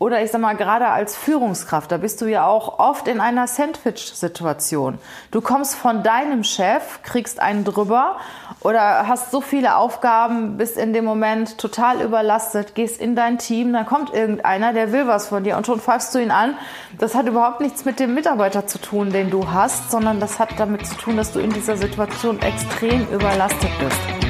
Oder ich sag mal, gerade als Führungskraft, da bist du ja auch oft in einer Sandwich-Situation. Du kommst von deinem Chef, kriegst einen drüber oder hast so viele Aufgaben, bist in dem Moment total überlastet, gehst in dein Team, dann kommt irgendeiner, der will was von dir und schon pfeifst du ihn an. Das hat überhaupt nichts mit dem Mitarbeiter zu tun, den du hast, sondern das hat damit zu tun, dass du in dieser Situation extrem überlastet bist.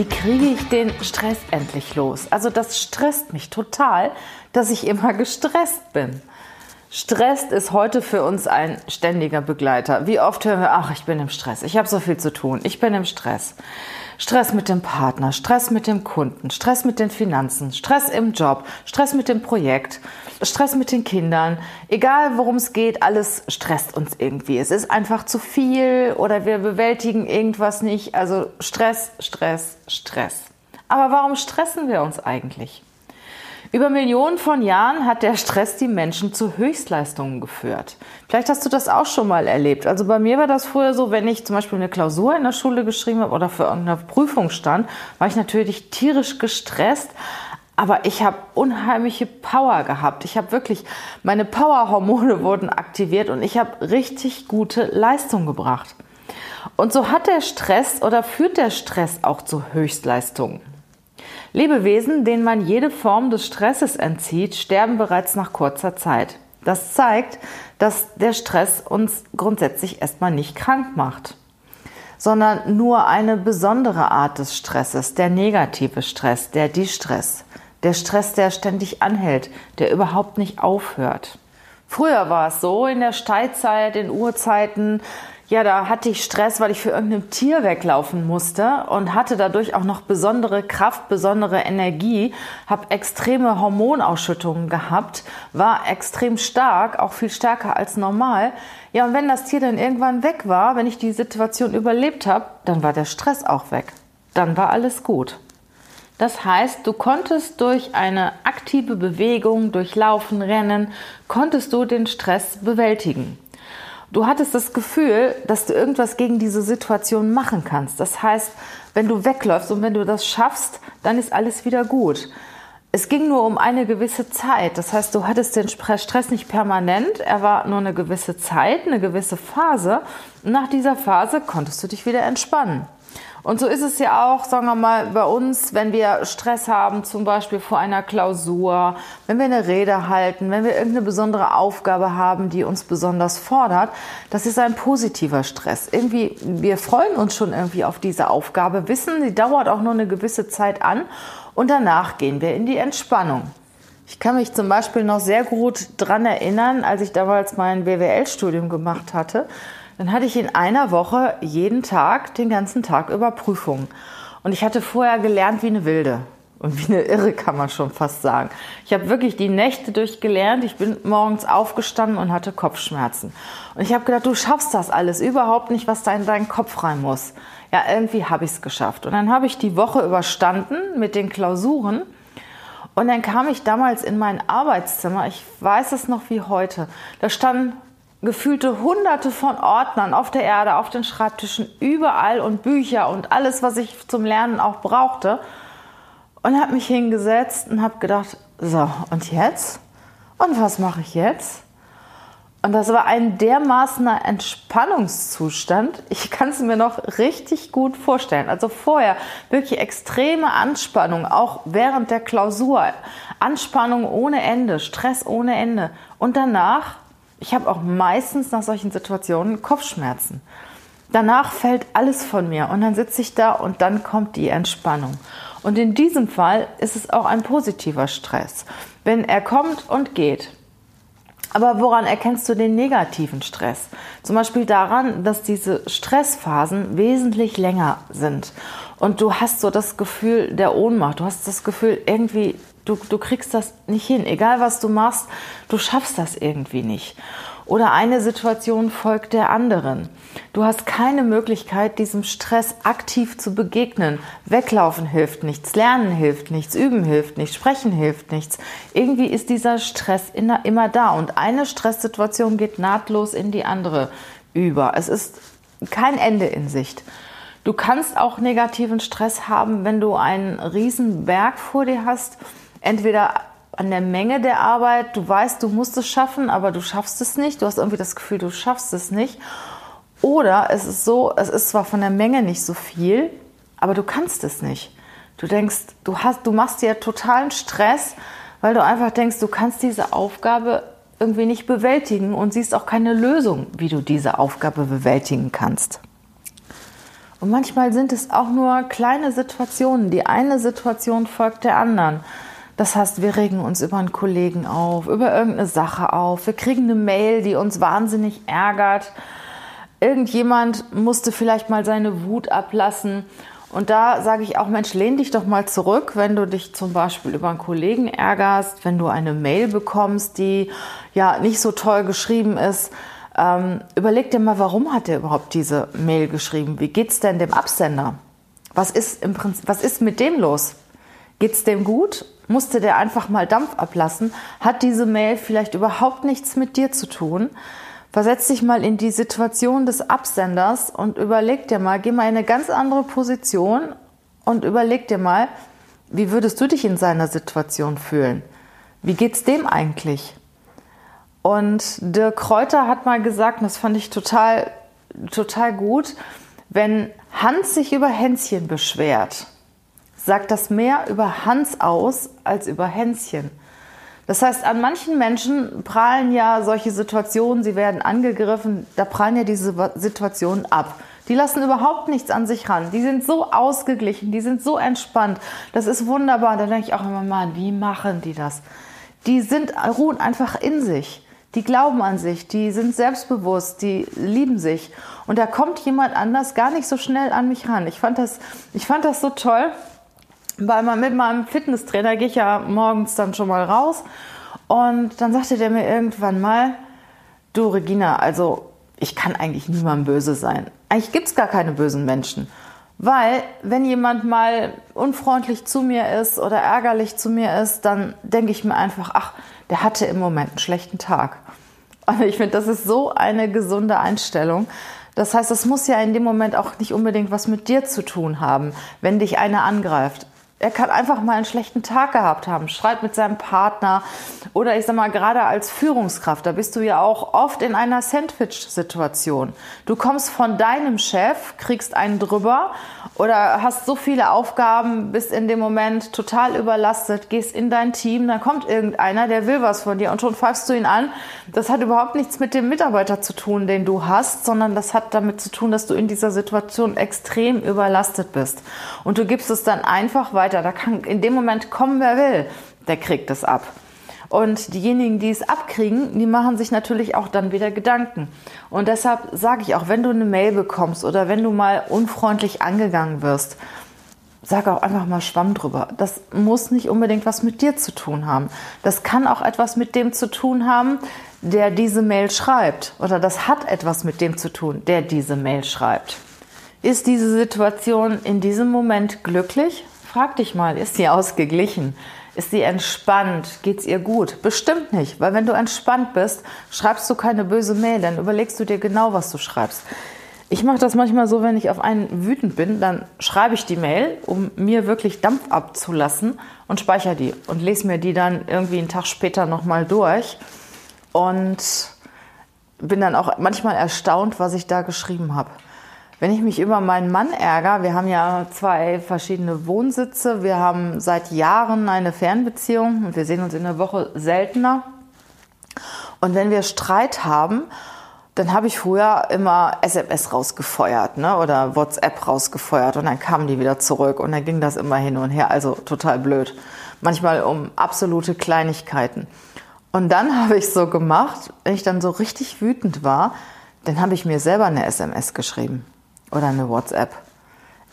Wie kriege ich den Stress endlich los? Also das stresst mich total, dass ich immer gestresst bin. Stress ist heute für uns ein ständiger Begleiter. Wie oft hören wir, ach, ich bin im Stress, ich habe so viel zu tun, ich bin im Stress. Stress mit dem Partner, Stress mit dem Kunden, Stress mit den Finanzen, Stress im Job, Stress mit dem Projekt, Stress mit den Kindern. Egal worum es geht, alles stresst uns irgendwie. Es ist einfach zu viel oder wir bewältigen irgendwas nicht. Also Stress, Stress, Stress. Aber warum stressen wir uns eigentlich? Über Millionen von Jahren hat der Stress die Menschen zu Höchstleistungen geführt. Vielleicht hast du das auch schon mal erlebt. Also bei mir war das früher so, wenn ich zum Beispiel eine Klausur in der Schule geschrieben habe oder für irgendeine Prüfung stand, war ich natürlich tierisch gestresst. Aber ich habe unheimliche Power gehabt. Ich habe wirklich, meine Powerhormone wurden aktiviert und ich habe richtig gute Leistung gebracht. Und so hat der Stress oder führt der Stress auch zu Höchstleistungen. Lebewesen, denen man jede Form des Stresses entzieht, sterben bereits nach kurzer Zeit. Das zeigt, dass der Stress uns grundsätzlich erstmal nicht krank macht, sondern nur eine besondere Art des Stresses, der negative Stress, der Distress, der Stress, der ständig anhält, der überhaupt nicht aufhört. Früher war es so, in der Steinzeit, in Urzeiten, ja, da hatte ich Stress, weil ich für irgendein Tier weglaufen musste und hatte dadurch auch noch besondere Kraft, besondere Energie, habe extreme Hormonausschüttungen gehabt, war extrem stark, auch viel stärker als normal. Ja, und wenn das Tier dann irgendwann weg war, wenn ich die Situation überlebt habe, dann war der Stress auch weg. Dann war alles gut. Das heißt, du konntest durch eine aktive Bewegung, durch Laufen, Rennen, konntest du den Stress bewältigen. Du hattest das Gefühl, dass du irgendwas gegen diese Situation machen kannst. Das heißt, wenn du wegläufst und wenn du das schaffst, dann ist alles wieder gut. Es ging nur um eine gewisse Zeit. Das heißt, du hattest den Stress nicht permanent. Er war nur eine gewisse Zeit, eine gewisse Phase. Und nach dieser Phase konntest du dich wieder entspannen. Und so ist es ja auch, sagen wir mal, bei uns, wenn wir Stress haben, zum Beispiel vor einer Klausur, wenn wir eine Rede halten, wenn wir irgendeine besondere Aufgabe haben, die uns besonders fordert, das ist ein positiver Stress. Irgendwie, wir freuen uns schon irgendwie auf diese Aufgabe, wissen, sie dauert auch nur eine gewisse Zeit an und danach gehen wir in die Entspannung. Ich kann mich zum Beispiel noch sehr gut dran erinnern, als ich damals mein BWL-Studium gemacht hatte dann hatte ich in einer Woche jeden Tag, den ganzen Tag über Prüfungen. Und ich hatte vorher gelernt wie eine Wilde. Und wie eine Irre kann man schon fast sagen. Ich habe wirklich die Nächte durchgelernt. Ich bin morgens aufgestanden und hatte Kopfschmerzen. Und ich habe gedacht, du schaffst das alles überhaupt nicht, was da in deinen Kopf rein muss. Ja, irgendwie habe ich es geschafft. Und dann habe ich die Woche überstanden mit den Klausuren. Und dann kam ich damals in mein Arbeitszimmer. Ich weiß es noch wie heute. Da standen gefühlte hunderte von Ordnern auf der Erde, auf den Schreibtischen, überall und Bücher und alles, was ich zum Lernen auch brauchte. Und habe mich hingesetzt und habe gedacht, so, und jetzt? Und was mache ich jetzt? Und das war ein dermaßener Entspannungszustand. Ich kann es mir noch richtig gut vorstellen. Also vorher wirklich extreme Anspannung, auch während der Klausur. Anspannung ohne Ende, Stress ohne Ende. Und danach ich habe auch meistens nach solchen Situationen Kopfschmerzen. Danach fällt alles von mir und dann sitze ich da und dann kommt die Entspannung. Und in diesem Fall ist es auch ein positiver Stress, wenn er kommt und geht. Aber woran erkennst du den negativen Stress? Zum Beispiel daran, dass diese Stressphasen wesentlich länger sind. Und du hast so das Gefühl der Ohnmacht. Du hast das Gefühl, irgendwie, du, du kriegst das nicht hin. Egal was du machst, du schaffst das irgendwie nicht oder eine Situation folgt der anderen. Du hast keine Möglichkeit, diesem Stress aktiv zu begegnen. Weglaufen hilft nichts, lernen hilft nichts, üben hilft nichts, sprechen hilft nichts. Irgendwie ist dieser Stress immer da und eine Stresssituation geht nahtlos in die andere über. Es ist kein Ende in Sicht. Du kannst auch negativen Stress haben, wenn du einen riesen Berg vor dir hast, entweder an der Menge der Arbeit. Du weißt, du musst es schaffen, aber du schaffst es nicht. Du hast irgendwie das Gefühl, du schaffst es nicht. Oder es ist so, es ist zwar von der Menge nicht so viel, aber du kannst es nicht. Du denkst, du hast, du machst dir totalen Stress, weil du einfach denkst, du kannst diese Aufgabe irgendwie nicht bewältigen und siehst auch keine Lösung, wie du diese Aufgabe bewältigen kannst. Und manchmal sind es auch nur kleine Situationen. Die eine Situation folgt der anderen. Das heißt, wir regen uns über einen Kollegen auf, über irgendeine Sache auf. Wir kriegen eine Mail, die uns wahnsinnig ärgert. Irgendjemand musste vielleicht mal seine Wut ablassen. Und da sage ich auch, Mensch, lehn dich doch mal zurück, wenn du dich zum Beispiel über einen Kollegen ärgerst, wenn du eine Mail bekommst, die ja nicht so toll geschrieben ist. Ähm, überleg dir mal, warum hat er überhaupt diese Mail geschrieben? Wie geht's denn dem Absender? Was ist im Prinzip, was ist mit dem los? Geht's dem gut musste der einfach mal Dampf ablassen, hat diese Mail vielleicht überhaupt nichts mit dir zu tun. Versetz dich mal in die Situation des Absenders und überleg dir mal, geh mal in eine ganz andere Position und überleg dir mal, wie würdest du dich in seiner Situation fühlen? Wie geht's dem eigentlich? Und Dirk Kräuter hat mal gesagt, und das fand ich total, total gut, wenn Hans sich über Hänschen beschwert, sagt das mehr über Hans aus als über Hänschen. Das heißt, an manchen Menschen prallen ja solche Situationen, sie werden angegriffen, da prallen ja diese Situationen ab. Die lassen überhaupt nichts an sich ran. Die sind so ausgeglichen, die sind so entspannt. Das ist wunderbar. Da denke ich auch immer, Mann, wie machen die das? Die sind, ruhen einfach in sich. Die glauben an sich, die sind selbstbewusst, die lieben sich. Und da kommt jemand anders gar nicht so schnell an mich ran. Ich fand das, ich fand das so toll weil man mit meinem Fitnesstrainer gehe ich ja morgens dann schon mal raus und dann sagte der mir irgendwann mal, du Regina, also ich kann eigentlich niemandem böse sein. Eigentlich gibt es gar keine bösen Menschen. Weil, wenn jemand mal unfreundlich zu mir ist oder ärgerlich zu mir ist, dann denke ich mir einfach, ach, der hatte im Moment einen schlechten Tag. Und ich finde, das ist so eine gesunde Einstellung. Das heißt, das muss ja in dem Moment auch nicht unbedingt was mit dir zu tun haben, wenn dich einer angreift er kann einfach mal einen schlechten Tag gehabt haben, schreit mit seinem Partner oder ich sag mal, gerade als Führungskraft, da bist du ja auch oft in einer Sandwich-Situation. Du kommst von deinem Chef, kriegst einen drüber oder hast so viele Aufgaben, bist in dem Moment total überlastet, gehst in dein Team, dann kommt irgendeiner, der will was von dir und schon pfeifst du ihn an. Das hat überhaupt nichts mit dem Mitarbeiter zu tun, den du hast, sondern das hat damit zu tun, dass du in dieser Situation extrem überlastet bist. Und du gibst es dann einfach weiter weiter. Da kann in dem Moment kommen, wer will, der kriegt es ab. Und diejenigen, die es abkriegen, die machen sich natürlich auch dann wieder Gedanken. Und deshalb sage ich auch, wenn du eine Mail bekommst oder wenn du mal unfreundlich angegangen wirst, sag auch einfach mal Schwamm drüber. Das muss nicht unbedingt was mit dir zu tun haben. Das kann auch etwas mit dem zu tun haben, der diese Mail schreibt. Oder das hat etwas mit dem zu tun, der diese Mail schreibt. Ist diese Situation in diesem Moment glücklich? Frag dich mal, ist sie ausgeglichen? Ist sie entspannt? Geht's ihr gut? Bestimmt nicht, weil wenn du entspannt bist, schreibst du keine böse Mail, dann überlegst du dir genau, was du schreibst. Ich mache das manchmal so, wenn ich auf einen wütend bin, dann schreibe ich die Mail, um mir wirklich Dampf abzulassen und speichere die und lese mir die dann irgendwie einen Tag später nochmal durch und bin dann auch manchmal erstaunt, was ich da geschrieben habe. Wenn ich mich über meinen Mann ärgere, wir haben ja zwei verschiedene Wohnsitze, wir haben seit Jahren eine Fernbeziehung und wir sehen uns in der Woche seltener. Und wenn wir Streit haben, dann habe ich früher immer SMS rausgefeuert ne? oder WhatsApp rausgefeuert und dann kamen die wieder zurück und dann ging das immer hin und her, also total blöd. Manchmal um absolute Kleinigkeiten. Und dann habe ich so gemacht, wenn ich dann so richtig wütend war, dann habe ich mir selber eine SMS geschrieben oder eine WhatsApp.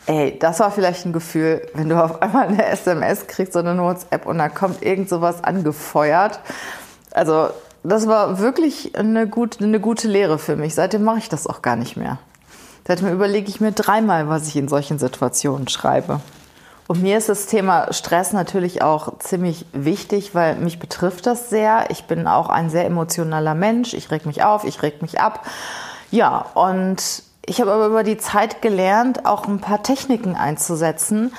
Ey, das war vielleicht ein Gefühl, wenn du auf einmal eine SMS kriegst oder eine WhatsApp und da kommt irgend sowas angefeuert. Also das war wirklich eine gute, eine gute Lehre für mich. Seitdem mache ich das auch gar nicht mehr. Seitdem überlege ich mir dreimal, was ich in solchen Situationen schreibe. Und mir ist das Thema Stress natürlich auch ziemlich wichtig, weil mich betrifft das sehr. Ich bin auch ein sehr emotionaler Mensch. Ich reg mich auf, ich reg mich ab. Ja, und ich habe aber über die Zeit gelernt, auch ein paar Techniken einzusetzen,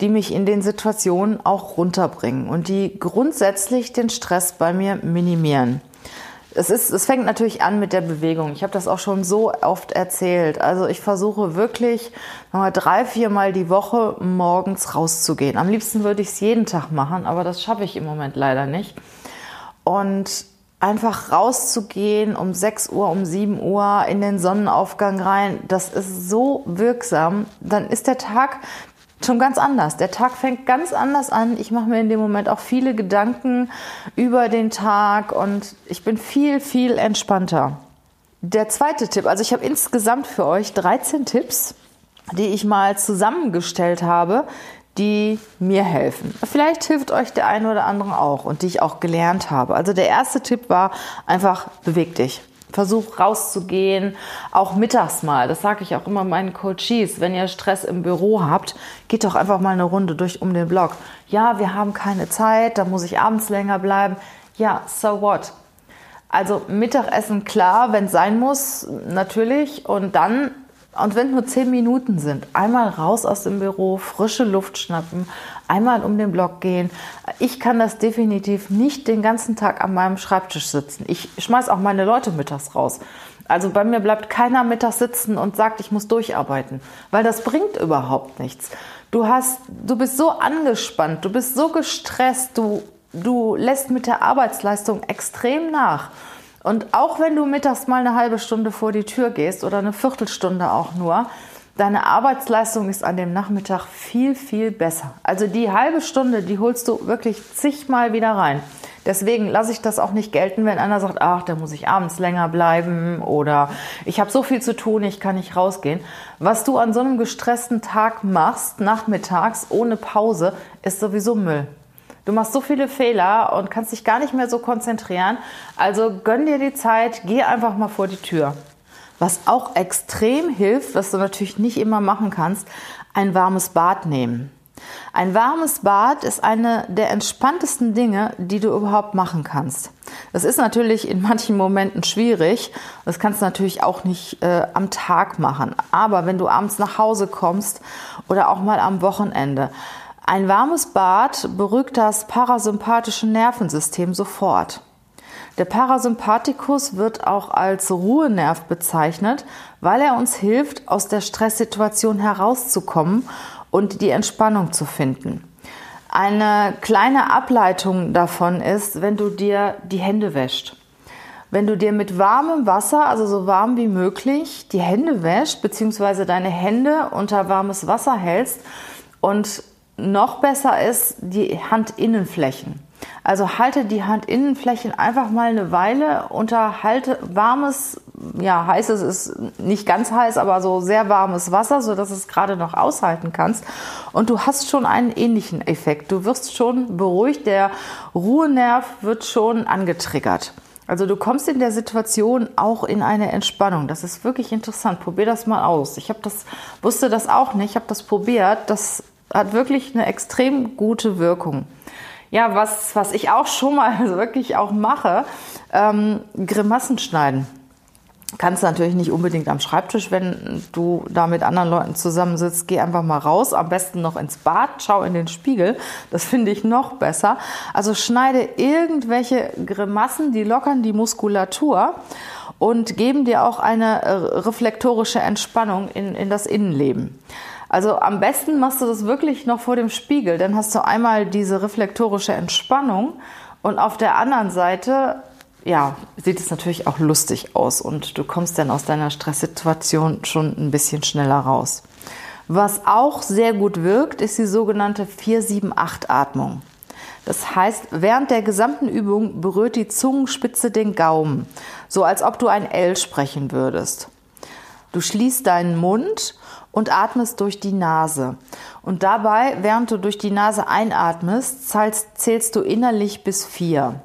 die mich in den Situationen auch runterbringen und die grundsätzlich den Stress bei mir minimieren. Es, ist, es fängt natürlich an mit der Bewegung. Ich habe das auch schon so oft erzählt. Also ich versuche wirklich mal drei, vier Mal die Woche morgens rauszugehen. Am liebsten würde ich es jeden Tag machen, aber das schaffe ich im Moment leider nicht. Und einfach rauszugehen um 6 Uhr, um 7 Uhr in den Sonnenaufgang rein, das ist so wirksam. Dann ist der Tag schon ganz anders. Der Tag fängt ganz anders an. Ich mache mir in dem Moment auch viele Gedanken über den Tag und ich bin viel, viel entspannter. Der zweite Tipp, also ich habe insgesamt für euch 13 Tipps, die ich mal zusammengestellt habe, die mir helfen. Vielleicht hilft euch der eine oder andere auch und die ich auch gelernt habe. Also der erste Tipp war einfach beweg dich. Versuch rauszugehen, auch mittags mal. Das sage ich auch immer meinen Coaches. Wenn ihr Stress im Büro habt, geht doch einfach mal eine Runde durch um den Block. Ja, wir haben keine Zeit, da muss ich abends länger bleiben. Ja, so what? Also Mittagessen klar, wenn es sein muss, natürlich. Und dann und wenn nur zehn Minuten sind, einmal raus aus dem Büro, frische Luft schnappen, einmal um den Block gehen. Ich kann das definitiv nicht den ganzen Tag an meinem Schreibtisch sitzen. Ich schmeiß auch meine Leute mittags raus. Also bei mir bleibt keiner mittags sitzen und sagt, ich muss durcharbeiten, weil das bringt überhaupt nichts. Du hast, du bist so angespannt, du bist so gestresst, du, du lässt mit der Arbeitsleistung extrem nach. Und auch wenn du mittags mal eine halbe Stunde vor die Tür gehst oder eine Viertelstunde auch nur, deine Arbeitsleistung ist an dem Nachmittag viel, viel besser. Also die halbe Stunde, die holst du wirklich zigmal wieder rein. Deswegen lasse ich das auch nicht gelten, wenn einer sagt, ach, da muss ich abends länger bleiben oder ich habe so viel zu tun, ich kann nicht rausgehen. Was du an so einem gestressten Tag machst, nachmittags ohne Pause, ist sowieso Müll. Du machst so viele Fehler und kannst dich gar nicht mehr so konzentrieren. Also gönn dir die Zeit, geh einfach mal vor die Tür. Was auch extrem hilft, was du natürlich nicht immer machen kannst, ein warmes Bad nehmen. Ein warmes Bad ist eine der entspanntesten Dinge, die du überhaupt machen kannst. Das ist natürlich in manchen Momenten schwierig. Das kannst du natürlich auch nicht äh, am Tag machen. Aber wenn du abends nach Hause kommst oder auch mal am Wochenende, ein warmes Bad beruhigt das parasympathische Nervensystem sofort. Der Parasympathikus wird auch als Ruhenerv bezeichnet, weil er uns hilft, aus der Stresssituation herauszukommen und die Entspannung zu finden. Eine kleine Ableitung davon ist, wenn du dir die Hände wäscht. Wenn du dir mit warmem Wasser, also so warm wie möglich, die Hände wäscht, beziehungsweise deine Hände unter warmes Wasser hältst und noch besser ist die Handinnenflächen. Also halte die Handinnenflächen einfach mal eine Weile unter halte warmes, ja, heißes ist nicht ganz heiß, aber so sehr warmes Wasser, so dass es gerade noch aushalten kannst. Und du hast schon einen ähnlichen Effekt. Du wirst schon beruhigt, der Ruhenerv wird schon angetriggert. Also du kommst in der Situation auch in eine Entspannung. Das ist wirklich interessant. Probier das mal aus. Ich habe das wusste das auch nicht. Ich habe das probiert. Das hat wirklich eine extrem gute Wirkung. Ja, was, was ich auch schon mal wirklich auch mache, ähm, Grimassen schneiden. Kannst natürlich nicht unbedingt am Schreibtisch, wenn du da mit anderen Leuten zusammensitzt. Geh einfach mal raus, am besten noch ins Bad, schau in den Spiegel. Das finde ich noch besser. Also schneide irgendwelche Grimassen, die lockern die Muskulatur und geben dir auch eine äh, reflektorische Entspannung in, in das Innenleben. Also am besten machst du das wirklich noch vor dem Spiegel. Dann hast du einmal diese reflektorische Entspannung und auf der anderen Seite ja, sieht es natürlich auch lustig aus und du kommst dann aus deiner Stresssituation schon ein bisschen schneller raus. Was auch sehr gut wirkt, ist die sogenannte 478-Atmung. Das heißt, während der gesamten Übung berührt die Zungenspitze den Gaumen, so als ob du ein L sprechen würdest. Du schließt deinen Mund und atmest durch die Nase. Und dabei, während du durch die Nase einatmest, zählst, zählst du innerlich bis vier.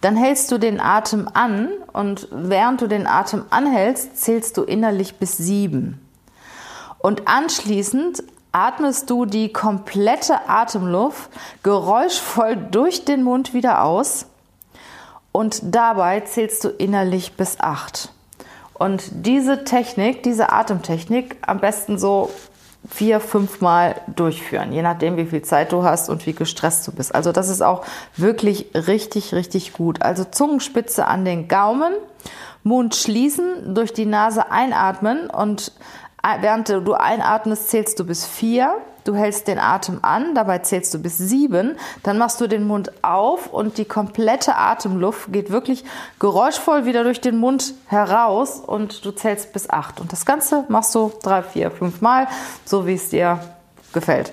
Dann hältst du den Atem an und während du den Atem anhältst, zählst du innerlich bis sieben. Und anschließend atmest du die komplette Atemluft geräuschvoll durch den Mund wieder aus und dabei zählst du innerlich bis acht. Und diese Technik, diese Atemtechnik am besten so vier, fünf Mal durchführen, je nachdem, wie viel Zeit du hast und wie gestresst du bist. Also das ist auch wirklich richtig, richtig gut. Also Zungenspitze an den Gaumen, Mund schließen, durch die Nase einatmen und während du einatmest, zählst du bis vier. Du hältst den Atem an, dabei zählst du bis sieben. Dann machst du den Mund auf und die komplette Atemluft geht wirklich geräuschvoll wieder durch den Mund heraus und du zählst bis acht. Und das Ganze machst du drei, vier, fünf Mal, so wie es dir gefällt.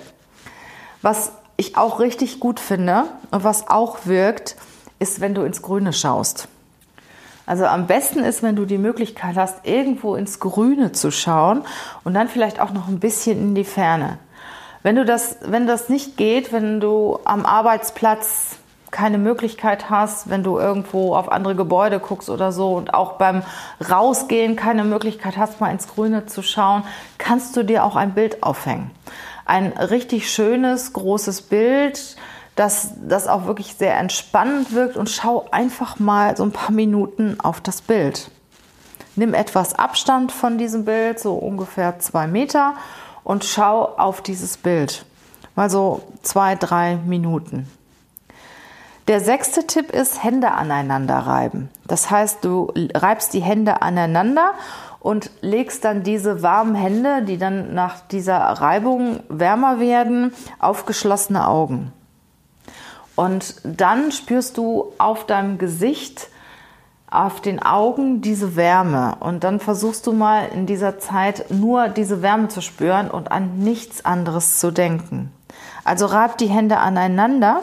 Was ich auch richtig gut finde und was auch wirkt, ist, wenn du ins Grüne schaust. Also am besten ist, wenn du die Möglichkeit hast, irgendwo ins Grüne zu schauen und dann vielleicht auch noch ein bisschen in die Ferne. Wenn du das, wenn das nicht geht, wenn du am Arbeitsplatz keine Möglichkeit hast, wenn du irgendwo auf andere Gebäude guckst oder so und auch beim Rausgehen keine Möglichkeit hast, mal ins Grüne zu schauen, kannst du dir auch ein Bild aufhängen. Ein richtig schönes, großes Bild, dass das auch wirklich sehr entspannend wirkt und schau einfach mal so ein paar Minuten auf das Bild. Nimm etwas Abstand von diesem Bild, so ungefähr zwei Meter, und schau auf dieses Bild. Mal so zwei, drei Minuten. Der sechste Tipp ist Hände aneinander reiben. Das heißt, du reibst die Hände aneinander und legst dann diese warmen Hände, die dann nach dieser Reibung wärmer werden, auf geschlossene Augen. Und dann spürst du auf deinem Gesicht, auf den Augen diese Wärme. Und dann versuchst du mal in dieser Zeit nur diese Wärme zu spüren und an nichts anderes zu denken. Also reib die Hände aneinander.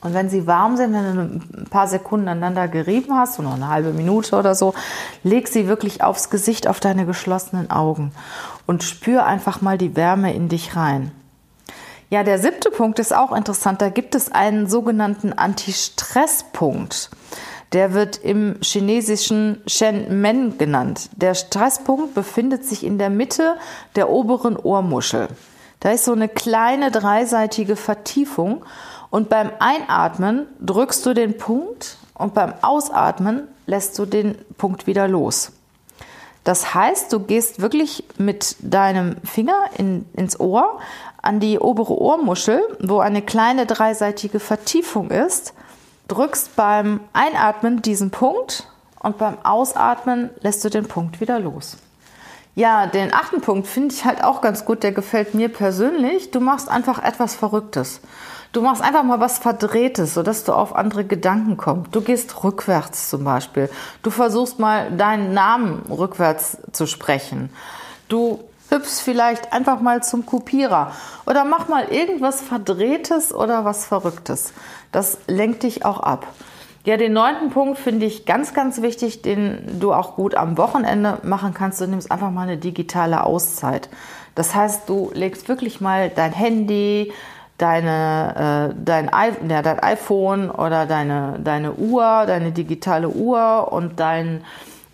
Und wenn sie warm sind, wenn du ein paar Sekunden aneinander gerieben hast, so noch eine halbe Minute oder so, leg sie wirklich aufs Gesicht, auf deine geschlossenen Augen und spür einfach mal die Wärme in dich rein. Ja, der siebte Punkt ist auch interessant. Da gibt es einen sogenannten Anti-Stress-Punkt. Der wird im chinesischen Shen Men genannt. Der Stresspunkt befindet sich in der Mitte der oberen Ohrmuschel. Da ist so eine kleine dreiseitige Vertiefung und beim Einatmen drückst du den Punkt und beim Ausatmen lässt du den Punkt wieder los. Das heißt, du gehst wirklich mit deinem Finger in, ins Ohr, an die obere Ohrmuschel, wo eine kleine dreiseitige Vertiefung ist, drückst beim Einatmen diesen Punkt und beim Ausatmen lässt du den Punkt wieder los. Ja, den achten Punkt finde ich halt auch ganz gut, der gefällt mir persönlich. Du machst einfach etwas Verrücktes. Du machst einfach mal was Verdrehtes, sodass du auf andere Gedanken kommst. Du gehst rückwärts zum Beispiel. Du versuchst mal deinen Namen rückwärts zu sprechen. Du hüpfst vielleicht einfach mal zum Kopierer oder mach mal irgendwas Verdrehtes oder was Verrücktes. Das lenkt dich auch ab. Ja, den neunten Punkt finde ich ganz, ganz wichtig, den du auch gut am Wochenende machen kannst. Du nimmst einfach mal eine digitale Auszeit. Das heißt, du legst wirklich mal dein Handy, deine, äh, dein, ja, dein iPhone oder deine, deine Uhr, deine digitale Uhr und dein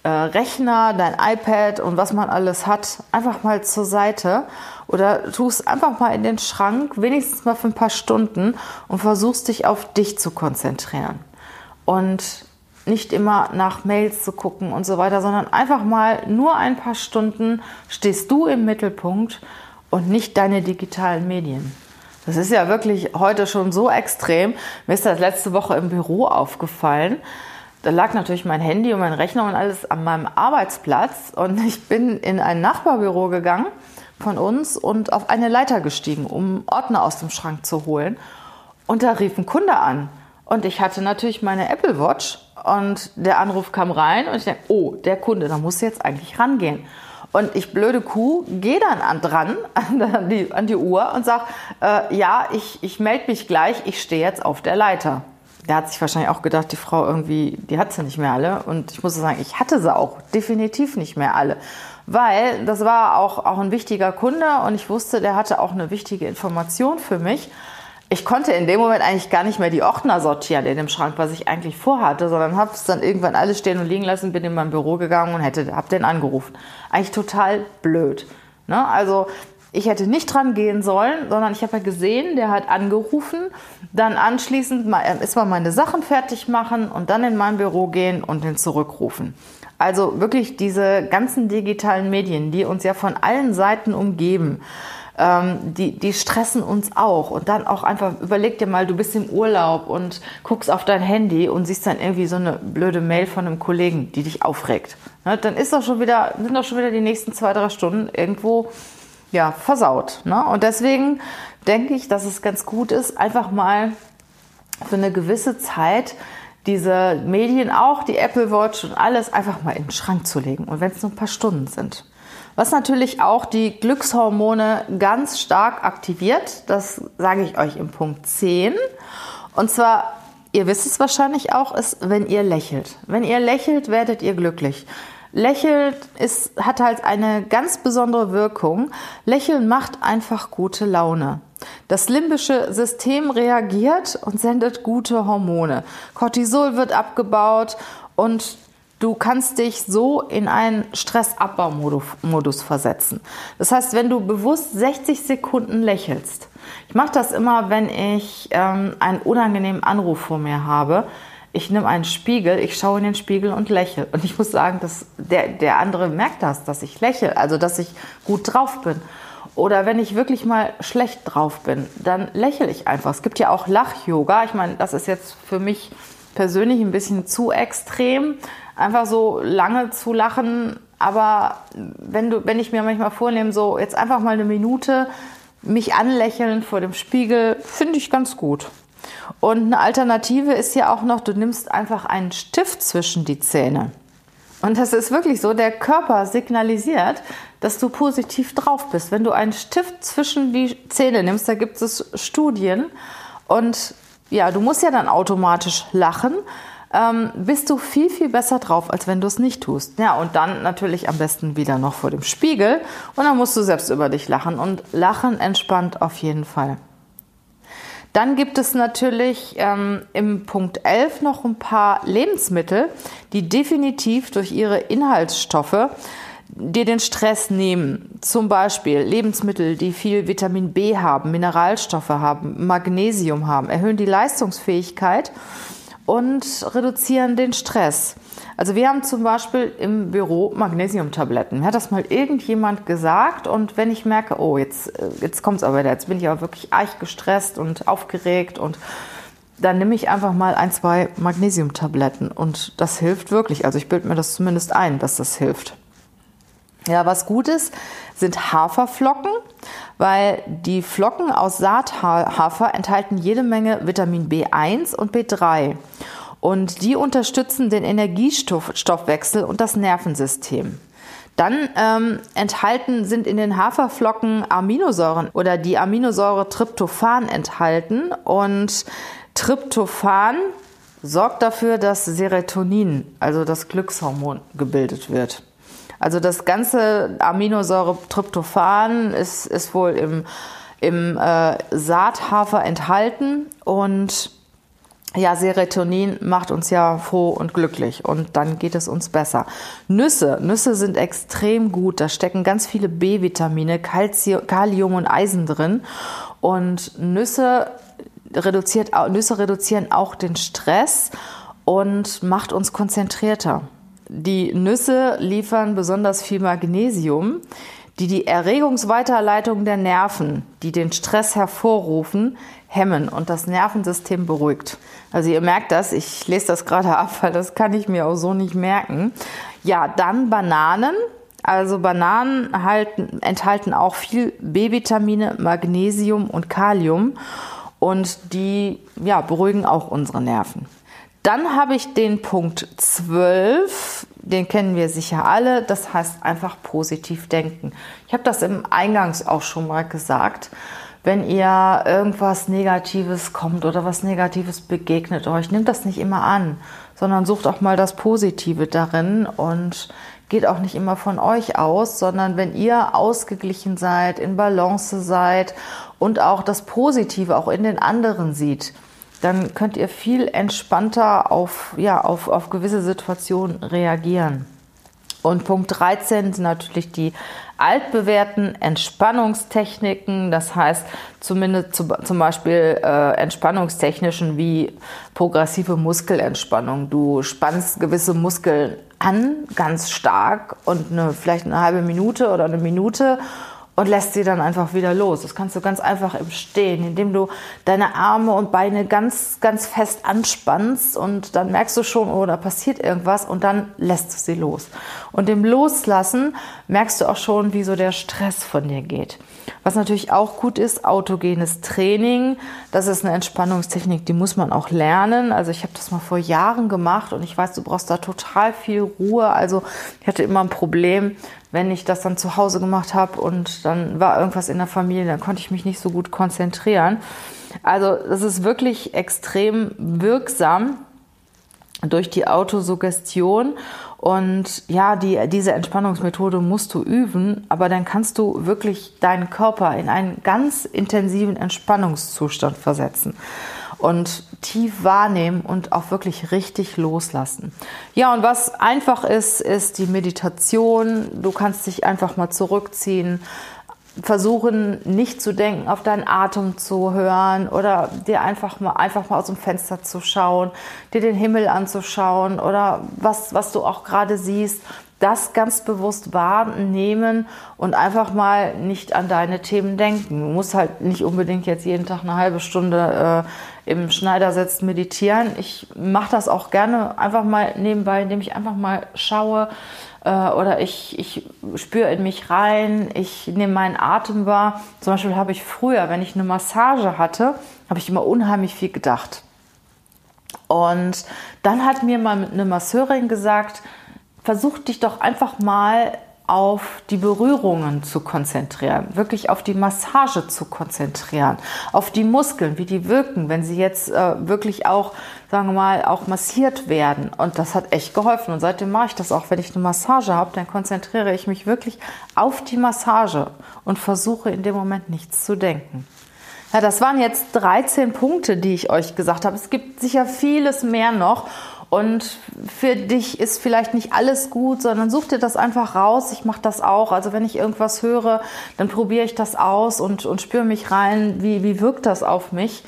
äh, Rechner, dein iPad und was man alles hat, einfach mal zur Seite oder tust einfach mal in den Schrank, wenigstens mal für ein paar Stunden und versuchst dich auf dich zu konzentrieren. Und nicht immer nach Mails zu gucken und so weiter, sondern einfach mal nur ein paar Stunden stehst du im Mittelpunkt und nicht deine digitalen Medien. Das ist ja wirklich heute schon so extrem. Mir ist das letzte Woche im Büro aufgefallen da lag natürlich mein Handy und mein Rechner und alles an meinem Arbeitsplatz. Und ich bin in ein Nachbarbüro gegangen von uns und auf eine Leiter gestiegen, um Ordner aus dem Schrank zu holen. Und da rief ein Kunde an. Und ich hatte natürlich meine Apple Watch und der Anruf kam rein und ich dachte, oh, der Kunde, da muss jetzt eigentlich rangehen. Und ich, blöde Kuh, gehe dann an, dran an die, an die Uhr und sage, äh, ja, ich, ich melde mich gleich, ich stehe jetzt auf der Leiter. Der hat sich wahrscheinlich auch gedacht, die Frau irgendwie, die hat sie nicht mehr alle. Und ich muss sagen, ich hatte sie auch definitiv nicht mehr alle. Weil das war auch, auch ein wichtiger Kunde und ich wusste, der hatte auch eine wichtige Information für mich ich konnte in dem Moment eigentlich gar nicht mehr die Ordner sortieren in dem Schrank, was ich eigentlich vorhatte, sondern habe es dann irgendwann alles stehen und liegen lassen, bin in mein Büro gegangen und habe den angerufen. Eigentlich total blöd. Ne? Also ich hätte nicht dran gehen sollen, sondern ich habe ja gesehen, der hat angerufen, dann anschließend ist mal meine Sachen fertig machen und dann in mein Büro gehen und den zurückrufen. Also wirklich diese ganzen digitalen Medien, die uns ja von allen Seiten umgeben ähm, die, die stressen uns auch. Und dann auch einfach, überleg dir mal, du bist im Urlaub und guckst auf dein Handy und siehst dann irgendwie so eine blöde Mail von einem Kollegen, die dich aufregt. Ne? Dann ist doch schon wieder, sind doch schon wieder die nächsten zwei, drei Stunden irgendwo ja, versaut. Ne? Und deswegen denke ich, dass es ganz gut ist, einfach mal für eine gewisse Zeit diese Medien auch, die Apple Watch und alles einfach mal in den Schrank zu legen. Und wenn es nur ein paar Stunden sind was natürlich auch die Glückshormone ganz stark aktiviert. Das sage ich euch im Punkt 10. Und zwar, ihr wisst es wahrscheinlich auch, ist, wenn ihr lächelt. Wenn ihr lächelt, werdet ihr glücklich. Lächeln ist, hat halt eine ganz besondere Wirkung. Lächeln macht einfach gute Laune. Das limbische System reagiert und sendet gute Hormone. Cortisol wird abgebaut und Du kannst dich so in einen Stressabbaumodus versetzen. Das heißt, wenn du bewusst 60 Sekunden lächelst, ich mache das immer, wenn ich ähm, einen unangenehmen Anruf vor mir habe. Ich nehme einen Spiegel, ich schaue in den Spiegel und lächle. Und ich muss sagen, dass der, der andere merkt das, dass ich lächle, also dass ich gut drauf bin. Oder wenn ich wirklich mal schlecht drauf bin, dann lächle ich einfach. Es gibt ja auch Lach-Yoga. Ich meine, das ist jetzt für mich persönlich ein bisschen zu extrem einfach so lange zu lachen. Aber wenn, du, wenn ich mir manchmal vornehme, so jetzt einfach mal eine Minute mich anlächeln vor dem Spiegel, finde ich ganz gut. Und eine Alternative ist ja auch noch, du nimmst einfach einen Stift zwischen die Zähne. Und das ist wirklich so, der Körper signalisiert, dass du positiv drauf bist. Wenn du einen Stift zwischen die Zähne nimmst, da gibt es Studien. Und ja, du musst ja dann automatisch lachen ähm, bist du viel, viel besser drauf, als wenn du es nicht tust. Ja, und dann natürlich am besten wieder noch vor dem Spiegel und dann musst du selbst über dich lachen und Lachen entspannt auf jeden Fall. Dann gibt es natürlich ähm, im Punkt 11 noch ein paar Lebensmittel, die definitiv durch ihre Inhaltsstoffe dir den Stress nehmen. Zum Beispiel Lebensmittel, die viel Vitamin B haben, Mineralstoffe haben, Magnesium haben, erhöhen die Leistungsfähigkeit und reduzieren den Stress. Also wir haben zum Beispiel im Büro Magnesiumtabletten. Mir hat das mal irgendjemand gesagt und wenn ich merke, oh, jetzt, äh, jetzt kommt es aber wieder, jetzt bin ich aber wirklich arg gestresst und aufgeregt und dann nehme ich einfach mal ein, zwei Magnesiumtabletten und das hilft wirklich. Also ich bilde mir das zumindest ein, dass das hilft. Ja, was gut ist, sind Haferflocken, weil die Flocken aus Saathafer enthalten jede Menge Vitamin B1 und B3. Und die unterstützen den Energiestoffwechsel und das Nervensystem. Dann ähm, enthalten sind in den Haferflocken Aminosäuren oder die Aminosäure Tryptophan enthalten. Und Tryptophan sorgt dafür, dass Serotonin, also das Glückshormon, gebildet wird. Also das ganze Aminosäure Tryptophan ist, ist wohl im, im äh, Saathafer enthalten und ja, Serotonin macht uns ja froh und glücklich und dann geht es uns besser. Nüsse, Nüsse sind extrem gut. Da stecken ganz viele B-Vitamine, Kalium und Eisen drin und Nüsse reduziert, Nüsse reduzieren auch den Stress und macht uns konzentrierter. Die Nüsse liefern besonders viel Magnesium, die die Erregungsweiterleitung der Nerven, die den Stress hervorrufen, hemmen und das Nervensystem beruhigt. Also ihr merkt das, ich lese das gerade ab, weil das kann ich mir auch so nicht merken. Ja, dann Bananen. Also Bananen halten, enthalten auch viel B-Vitamine, Magnesium und Kalium und die ja, beruhigen auch unsere Nerven. Dann habe ich den Punkt 12, den kennen wir sicher alle. Das heißt einfach positiv denken. Ich habe das im Eingangs auch schon mal gesagt. Wenn ihr irgendwas Negatives kommt oder was Negatives begegnet euch, nehmt das nicht immer an, sondern sucht auch mal das Positive darin und geht auch nicht immer von euch aus, sondern wenn ihr ausgeglichen seid, in Balance seid und auch das Positive auch in den anderen sieht, dann könnt ihr viel entspannter auf, ja, auf, auf gewisse Situationen reagieren. Und Punkt 13 sind natürlich die altbewährten Entspannungstechniken, das heißt zumindest zu, zum Beispiel äh, entspannungstechnischen wie progressive Muskelentspannung. Du spannst gewisse Muskeln an, ganz stark und eine, vielleicht eine halbe Minute oder eine Minute und lässt sie dann einfach wieder los. Das kannst du ganz einfach im Stehen, indem du deine Arme und Beine ganz, ganz fest anspannst und dann merkst du schon, oh, da passiert irgendwas und dann lässt du sie los. Und im Loslassen merkst du auch schon, wie so der Stress von dir geht. Was natürlich auch gut ist, autogenes Training. Das ist eine Entspannungstechnik, die muss man auch lernen. Also ich habe das mal vor Jahren gemacht und ich weiß, du brauchst da total viel Ruhe. Also ich hatte immer ein Problem, wenn ich das dann zu Hause gemacht habe und dann war irgendwas in der Familie, dann konnte ich mich nicht so gut konzentrieren. Also es ist wirklich extrem wirksam durch die Autosuggestion. Und ja, die, diese Entspannungsmethode musst du üben, aber dann kannst du wirklich deinen Körper in einen ganz intensiven Entspannungszustand versetzen und tief wahrnehmen und auch wirklich richtig loslassen. Ja, und was einfach ist, ist die Meditation. Du kannst dich einfach mal zurückziehen, versuchen nicht zu denken, auf deinen Atem zu hören oder dir einfach mal einfach mal aus dem Fenster zu schauen, dir den Himmel anzuschauen oder was was du auch gerade siehst das ganz bewusst wahrnehmen und einfach mal nicht an deine Themen denken. Du musst halt nicht unbedingt jetzt jeden Tag eine halbe Stunde äh, im Schneidersitz meditieren. Ich mache das auch gerne einfach mal nebenbei, indem ich einfach mal schaue äh, oder ich, ich spüre in mich rein, ich nehme meinen Atem wahr. Zum Beispiel habe ich früher, wenn ich eine Massage hatte, habe ich immer unheimlich viel gedacht. Und dann hat mir mal eine Masseurin gesagt, versuch dich doch einfach mal auf die Berührungen zu konzentrieren, wirklich auf die Massage zu konzentrieren, auf die Muskeln, wie die wirken, wenn sie jetzt äh, wirklich auch, sagen wir mal, auch massiert werden. Und das hat echt geholfen. Und seitdem mache ich das auch, wenn ich eine Massage habe, dann konzentriere ich mich wirklich auf die Massage und versuche in dem Moment nichts zu denken. Ja, das waren jetzt 13 Punkte, die ich euch gesagt habe. Es gibt sicher vieles mehr noch. Und für dich ist vielleicht nicht alles gut, sondern such dir das einfach raus. Ich mache das auch. Also wenn ich irgendwas höre, dann probiere ich das aus und, und spüre mich rein, wie, wie wirkt das auf mich.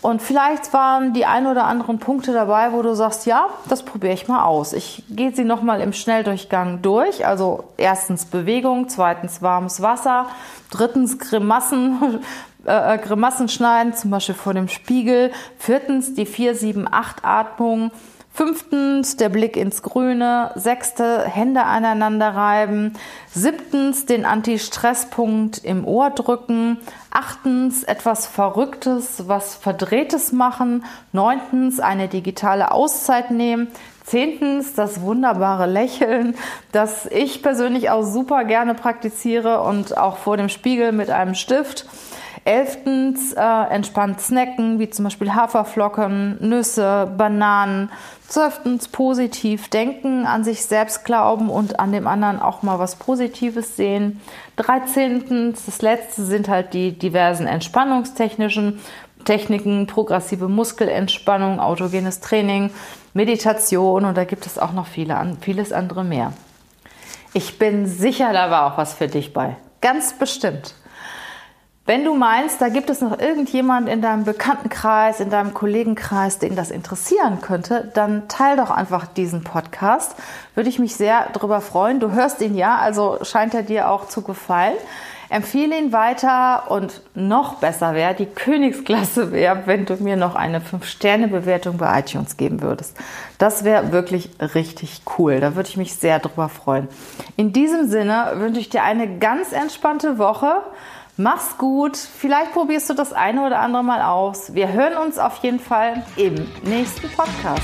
Und vielleicht waren die ein oder anderen Punkte dabei, wo du sagst, ja, das probiere ich mal aus. Ich gehe sie nochmal im Schnelldurchgang durch. Also erstens Bewegung, zweitens warmes Wasser, drittens Grimassen, äh, Grimassen schneiden, zum Beispiel vor dem Spiegel. Viertens die 4-7-8-Atmung. Fünftens der Blick ins Grüne. Sechste Hände aneinander reiben. Siebtens den Anti-Stress-Punkt im Ohr drücken. Achtens etwas Verrücktes, was Verdrehtes machen. Neuntens eine digitale Auszeit nehmen. Zehntens das wunderbare Lächeln, das ich persönlich auch super gerne praktiziere und auch vor dem Spiegel mit einem Stift. Elftens äh, entspannt snacken, wie zum Beispiel Haferflocken, Nüsse, Bananen. Zwölftens positiv denken, an sich selbst glauben und an dem anderen auch mal was Positives sehen. Dreizehntens, das letzte sind halt die diversen entspannungstechnischen Techniken, progressive Muskelentspannung, autogenes Training, Meditation und da gibt es auch noch viele, vieles andere mehr. Ich bin sicher, da war auch was für dich bei. Ganz bestimmt. Wenn du meinst, da gibt es noch irgendjemand in deinem Bekanntenkreis, in deinem Kollegenkreis, den das interessieren könnte, dann teil doch einfach diesen Podcast. Würde ich mich sehr darüber freuen. Du hörst ihn ja, also scheint er dir auch zu gefallen. Empfehle ihn weiter und noch besser wäre, die Königsklasse wäre, wenn du mir noch eine 5-Sterne-Bewertung bei iTunes geben würdest. Das wäre wirklich richtig cool. Da würde ich mich sehr drüber freuen. In diesem Sinne wünsche ich dir eine ganz entspannte Woche. Mach's gut. Vielleicht probierst du das eine oder andere mal aus. Wir hören uns auf jeden Fall im nächsten Podcast.